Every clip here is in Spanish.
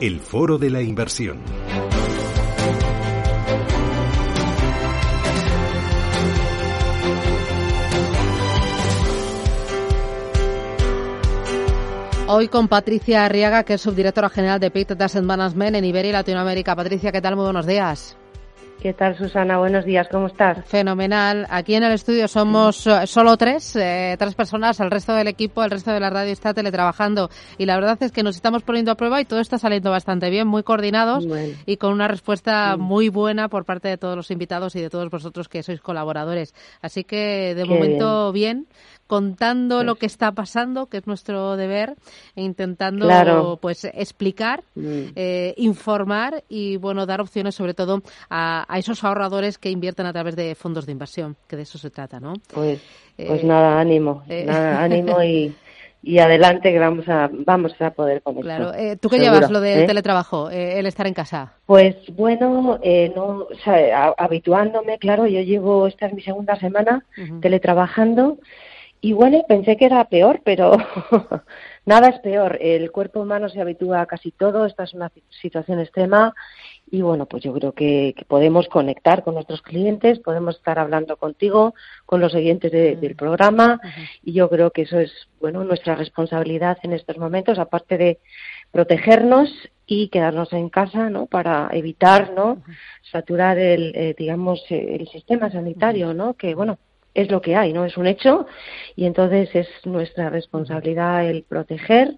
el foro de la inversión. Hoy con Patricia Arriaga, que es subdirectora general de Pay Asset Management en Iberia y Latinoamérica. Patricia, ¿qué tal? Muy buenos días. ¿Qué tal, Susana? Buenos días, ¿cómo estás? Fenomenal. Aquí en el estudio somos eh, solo tres, eh, tres personas, el resto del equipo, el resto de la radio está teletrabajando y la verdad es que nos estamos poniendo a prueba y todo está saliendo bastante bien, muy coordinados y con una respuesta muy buena por parte de todos los invitados y de todos vosotros que sois colaboradores. Así que de momento bien contando lo que está pasando, que es nuestro deber, e intentando pues explicar, mm. eh, informar y bueno dar opciones sobre todo a, esos ahorradores que invierten a través de fondos de inversión, que de eso se trata, ¿no? Pues, pues nada, ánimo, eh. nada, ánimo y y adelante que vamos a vamos a poder con claro. Eh, tú qué llevas lo del teletrabajo el estar en casa pues bueno no o sea, habituándome claro yo llevo esta es mi segunda semana teletrabajando y bueno, pensé que era peor, pero nada es peor. El cuerpo humano se habitúa a casi todo. Esta es una situación extrema. Y bueno, pues yo creo que, podemos conectar con nuestros clientes, podemos estar hablando contigo, con los oyentes del programa. Y yo creo que eso es, bueno, nuestra responsabilidad en estos momentos, aparte de protegernos y quedarnos en casa, ¿no? Para evitar, ¿no? Saturar el, eh, digamos, el sistema sanitario, ¿no? Que, bueno, es lo que hay, ¿no? Es un hecho y entonces es nuestra responsabilidad el proteger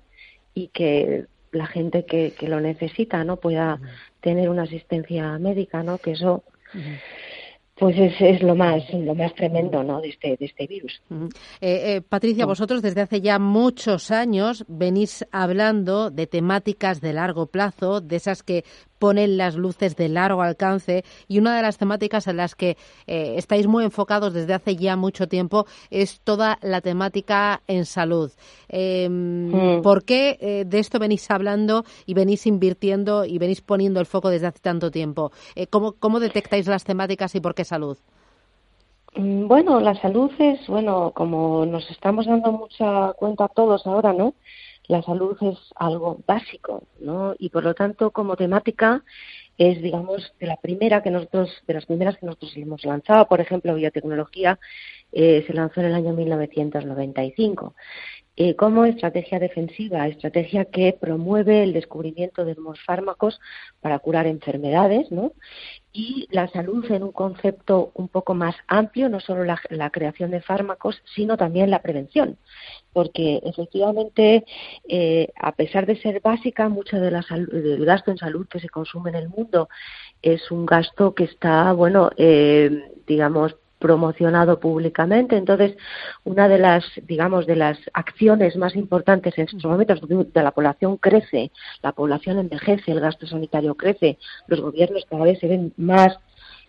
y que la gente que, que lo necesita, ¿no? Pueda tener una asistencia médica, ¿no? Que eso pues es, es, lo más lo más tremendo ¿no? de, este, de este virus. Eh, eh, Patricia, vosotros desde hace ya muchos años venís hablando de temáticas de largo plazo, de esas que ponen las luces de largo alcance y una de las temáticas en las que eh, estáis muy enfocados desde hace ya mucho tiempo es toda la temática en salud. Em, mm. ¿Por qué eh, de esto venís hablando y venís invirtiendo y venís poniendo el foco desde hace tanto tiempo? Eh, ¿cómo, ¿Cómo detectáis las temáticas y por qué salud? Mm, bueno, la salud es, bueno, como nos estamos dando mucha cuenta todos ahora, ¿no? La salud es algo básico, ¿no? Y por lo tanto, como temática, es, digamos, de la primera que nosotros, de las primeras que nosotros hemos lanzado, por ejemplo, biotecnología, eh, se lanzó en el año 1995. Eh, como estrategia defensiva, estrategia que promueve el descubrimiento de nuevos fármacos para curar enfermedades, ¿no? Y la salud en un concepto un poco más amplio, no solo la, creación de fármacos, sino también la prevención, porque efectivamente, eh, a pesar de ser básica, mucho de la del gasto en salud que se consume en el mundo es un gasto que está, bueno, eh, digamos, promocionado públicamente. Entonces, una de las, digamos, de las acciones más importantes en estos momentos, donde la población crece, la población envejece, el gasto sanitario crece, los gobiernos cada vez se ven más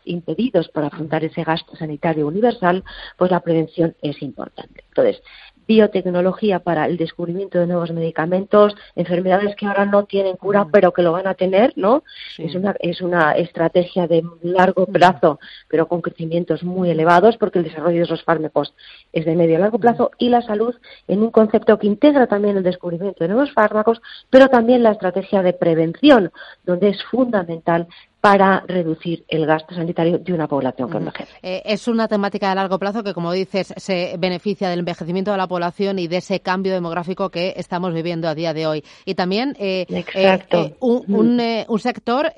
impedidos para afrontar ese gasto sanitario universal, pues la prevención es importante. Entonces, biotecnología para el descubrimiento de nuevos medicamentos, enfermedades que ahora no tienen cura, pero que lo van a tener, ¿no? Es una es una estrategia de largo plazo, pero con crecimientos muy elevados, porque el desarrollo de esos fármacos es de medio a largo plazo y la salud en un concepto que integra también el descubrimiento de nuevos fármacos, pero también la estrategia de prevención, donde es fundamental para reducir el gasto sanitario de una población que envejece. Eh, es una temática de largo plazo que, como dices, se beneficia del envejecimiento de la población y de ese cambio demográfico que estamos viviendo a día de hoy. Y también eh, eh, un, un, sector,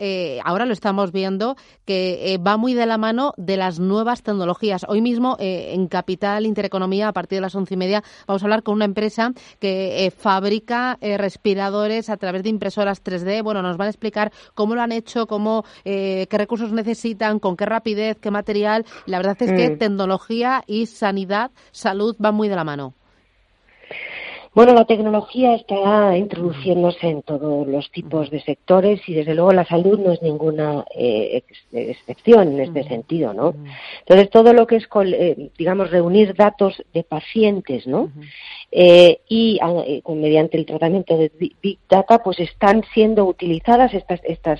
ahora lo estamos viendo, que va muy de la mano de las nuevas tecnologías. Hoy mismo, en Capital Intereconomía, a partir de las once y media, vamos a hablar con una empresa que fabrica respiradores a través de impresoras 3D. Bueno, nos van a explicar cómo lo han hecho, cómo eh, qué recursos necesitan, con qué rapidez, qué material. La verdad es que mm. tecnología y sanidad, salud van muy de la mano. Bueno, la tecnología está introduciéndose en todos los tipos de sectores y desde luego la salud no es ninguna eh, excepción en este sentido, ¿no? Entonces todo lo que es, eh, digamos, reunir datos de pacientes, ¿no? y ah, mediante el tratamiento de big data, pues están siendo utilizadas estas estas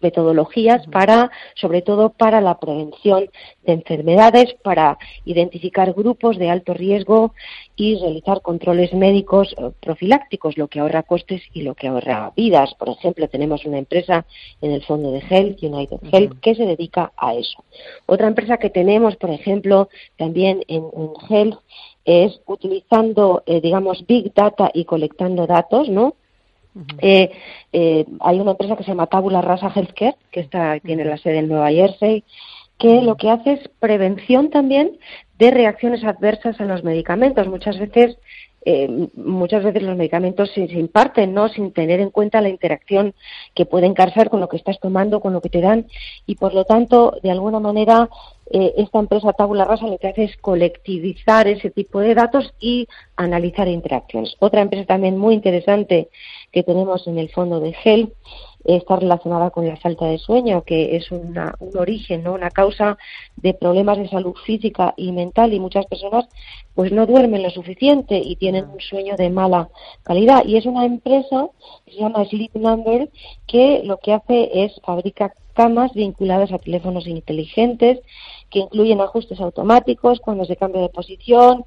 metodologías para, sobre todo para la prevención de enfermedades, para identificar grupos de alto riesgo y realizar controles médicos eh, profilácticos, lo que ahorra costes y lo que ahorra vidas. Por ejemplo, tenemos una empresa en el fondo de Health, United Health, que se dedica a eso. Otra empresa que tenemos, por ejemplo, también en, Health, es utilizando, eh, digamos, Big Data y colectando datos, ¿no? Eh, eh, hay una empresa que se llama Tabula Rasa Healthcare, que está, tiene la sede en Nueva Jersey, que lo que hace es prevención también de reacciones adversas a los medicamentos. Muchas veces eh, muchas veces los medicamentos se, imparten, ¿no? Sin tener en cuenta la interacción que pueden causar con lo que estás tomando, con lo que te dan, y por lo tanto, de alguna manera, eh, esta empresa Tabula Rasa lo que hace es colectivizar ese tipo de datos y analizar interacciones. Otra empresa también muy interesante que tenemos en el fondo de GEL está relacionada con la falta de sueño, que es un origen, ¿no? una causa de problemas de salud física y mental y muchas personas pues no duermen lo suficiente y tienen un sueño de mala calidad. Y es una empresa que se llama Sleep Number que lo que hace es fabricar camas vinculadas a teléfonos inteligentes que incluyen ajustes automáticos cuando se cambia de posición,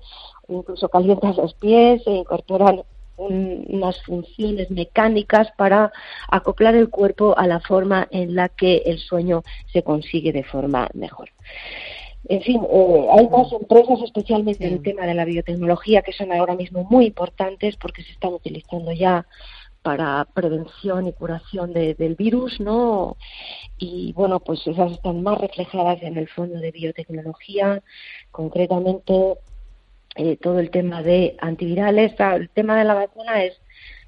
incluso calientas los pies e incorporan unas funciones mecánicas para acoplar el cuerpo a la forma en la que el sueño se consigue de forma mejor. En fin, eh, hay más empresas, especialmente en el tema de la biotecnología, que son ahora mismo muy importantes porque se están utilizando ya para prevención y curación del virus, ¿no? Y bueno, pues esas están más reflejadas en el fondo de biotecnología, concretamente eh, todo el tema de antivirales, el tema de la vacuna es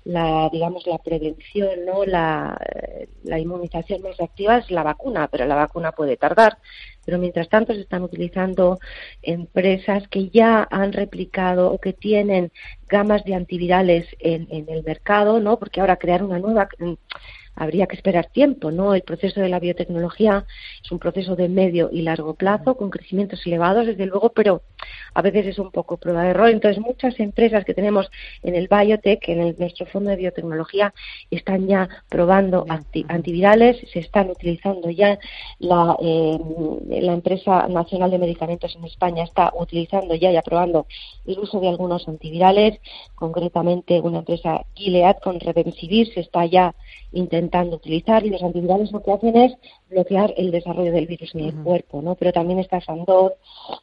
la digamos la prevención no la, eh, la inmunización más activa es la vacuna pero la vacuna puede tardar. Pero mientras tanto se están utilizando empresas que ya han replicado o que tienen gamas de antivirales en, en el mercado no porque ahora crear una nueva habría que esperar tiempo, ¿no? El proceso de la biotecnología es un proceso de medio y largo plazo, con crecimientos elevados, desde luego, pero a veces es un poco prueba de error. Entonces, muchas empresas que tenemos en el biotech, en nuestro fondo de biotecnología, están ya probando antivirales, se están utilizando ya la, eh, la empresa nacional de medicamentos en España está utilizando ya y aprobando el uso de algunos antivirales, concretamente una empresa Gilead con Redensivir se está ya intentando utilizar y los antivirales lo que hacen es bloquear el desarrollo del virus en el cuerpo, ¿no? Pero también está Sandor,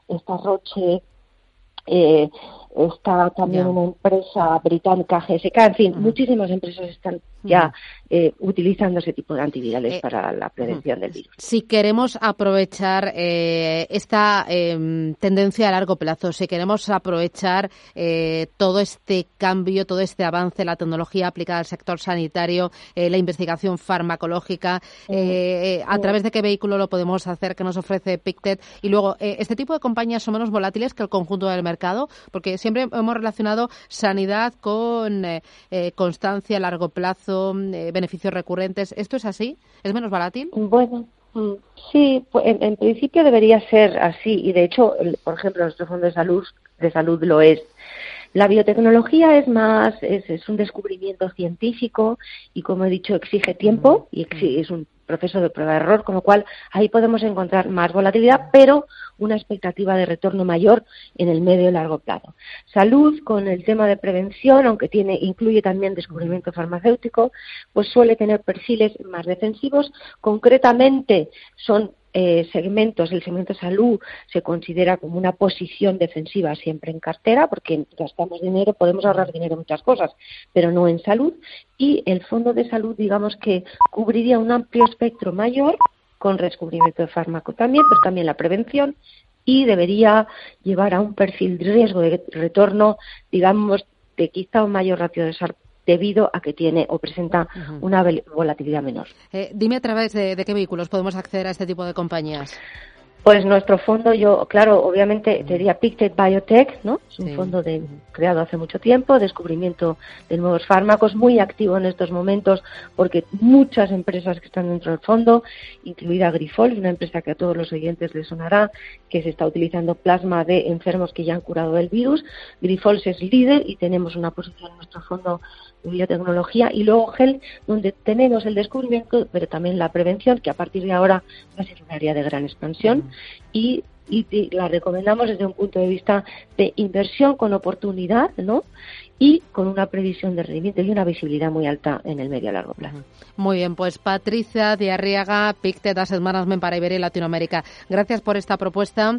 está Roche, eh, está también una empresa británica GSK, en fin, muchísimas empresas están ya eh, utilizando ese tipo de antivirales eh, para la prevención del virus. Si queremos aprovechar eh, esta em, tendencia a largo plazo, si queremos aprovechar todo este cambio, todo este avance, la tecnología aplicada al sector sanitario, la investigación farmacológica, ¿a través de qué vehículo lo podemos hacer que nos ofrece Pictet? Y luego, ¿este tipo de compañías son menos volátiles que el conjunto del mercado? Porque siempre hemos relacionado sanidad con constancia a largo plazo eh, beneficios recurrentes. ¿Esto es así? ¿Es menos volátil? Bueno, mm, sí, pues, en, principio debería ser así y de hecho, por ejemplo, nuestro fondo de salud de salud lo es. La biotecnología es más, es, un descubrimiento científico y, como he dicho, exige tiempo y es un proceso de prueba de error, con lo cual ahí podemos encontrar más volatilidad, pero una expectativa de retorno mayor en el medio y largo plazo. Salud, con el tema de prevención, aunque tiene, incluye también descubrimiento farmacéutico, pues suele tener perfiles más defensivos. Concretamente, son eh, segmentos, el segmento salud se considera como una posición defensiva siempre en cartera, porque gastamos dinero, podemos ahorrar dinero en muchas cosas, pero no en salud. Y el fondo de salud, digamos que cubriría un amplio espectro mayor con descubrimiento de fármaco también, pero también la prevención y debería llevar a un perfil de riesgo de retorno, digamos, de quizá un mayor ratio de debido a que tiene o presenta una volatilidad menor. Eh, dime a través de, qué vehículos podemos acceder a este tipo de compañías. Pues nuestro fondo, yo, claro, obviamente diría Pictet Biotech, ¿no? Es un fondo de, creado hace mucho tiempo, descubrimiento de nuevos fármacos, muy activo en estos momentos porque muchas empresas que están dentro del fondo, incluida Grifol, una empresa que a todos los oyentes les sonará, que se está utilizando plasma de enfermos que ya han curado el virus. Grifols es líder y tenemos una posición en nuestro fondo biotecnología y luego GEL, donde tenemos el descubrimiento, pero también la prevención, que a partir de ahora va a ser un área de gran expansión y, y, la recomendamos desde un punto de vista de inversión con oportunidad, ¿no? y con una previsión de rendimiento y una visibilidad muy alta en el medio a largo plazo. Muy bien, pues Patricia de Arriaga, Pictet Asset Management para Iberia y Latinoamérica. Gracias por esta propuesta.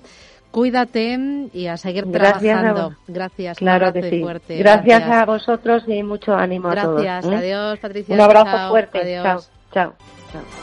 Cuídate y a seguir trabajando. Gracias. Claro que sí. Fuerte. Gracias, a vosotros y mucho ánimo Gracias. a todos. ¿eh? Adiós, Patricia. Un abrazo fuerte. Adiós. Chao. Chao.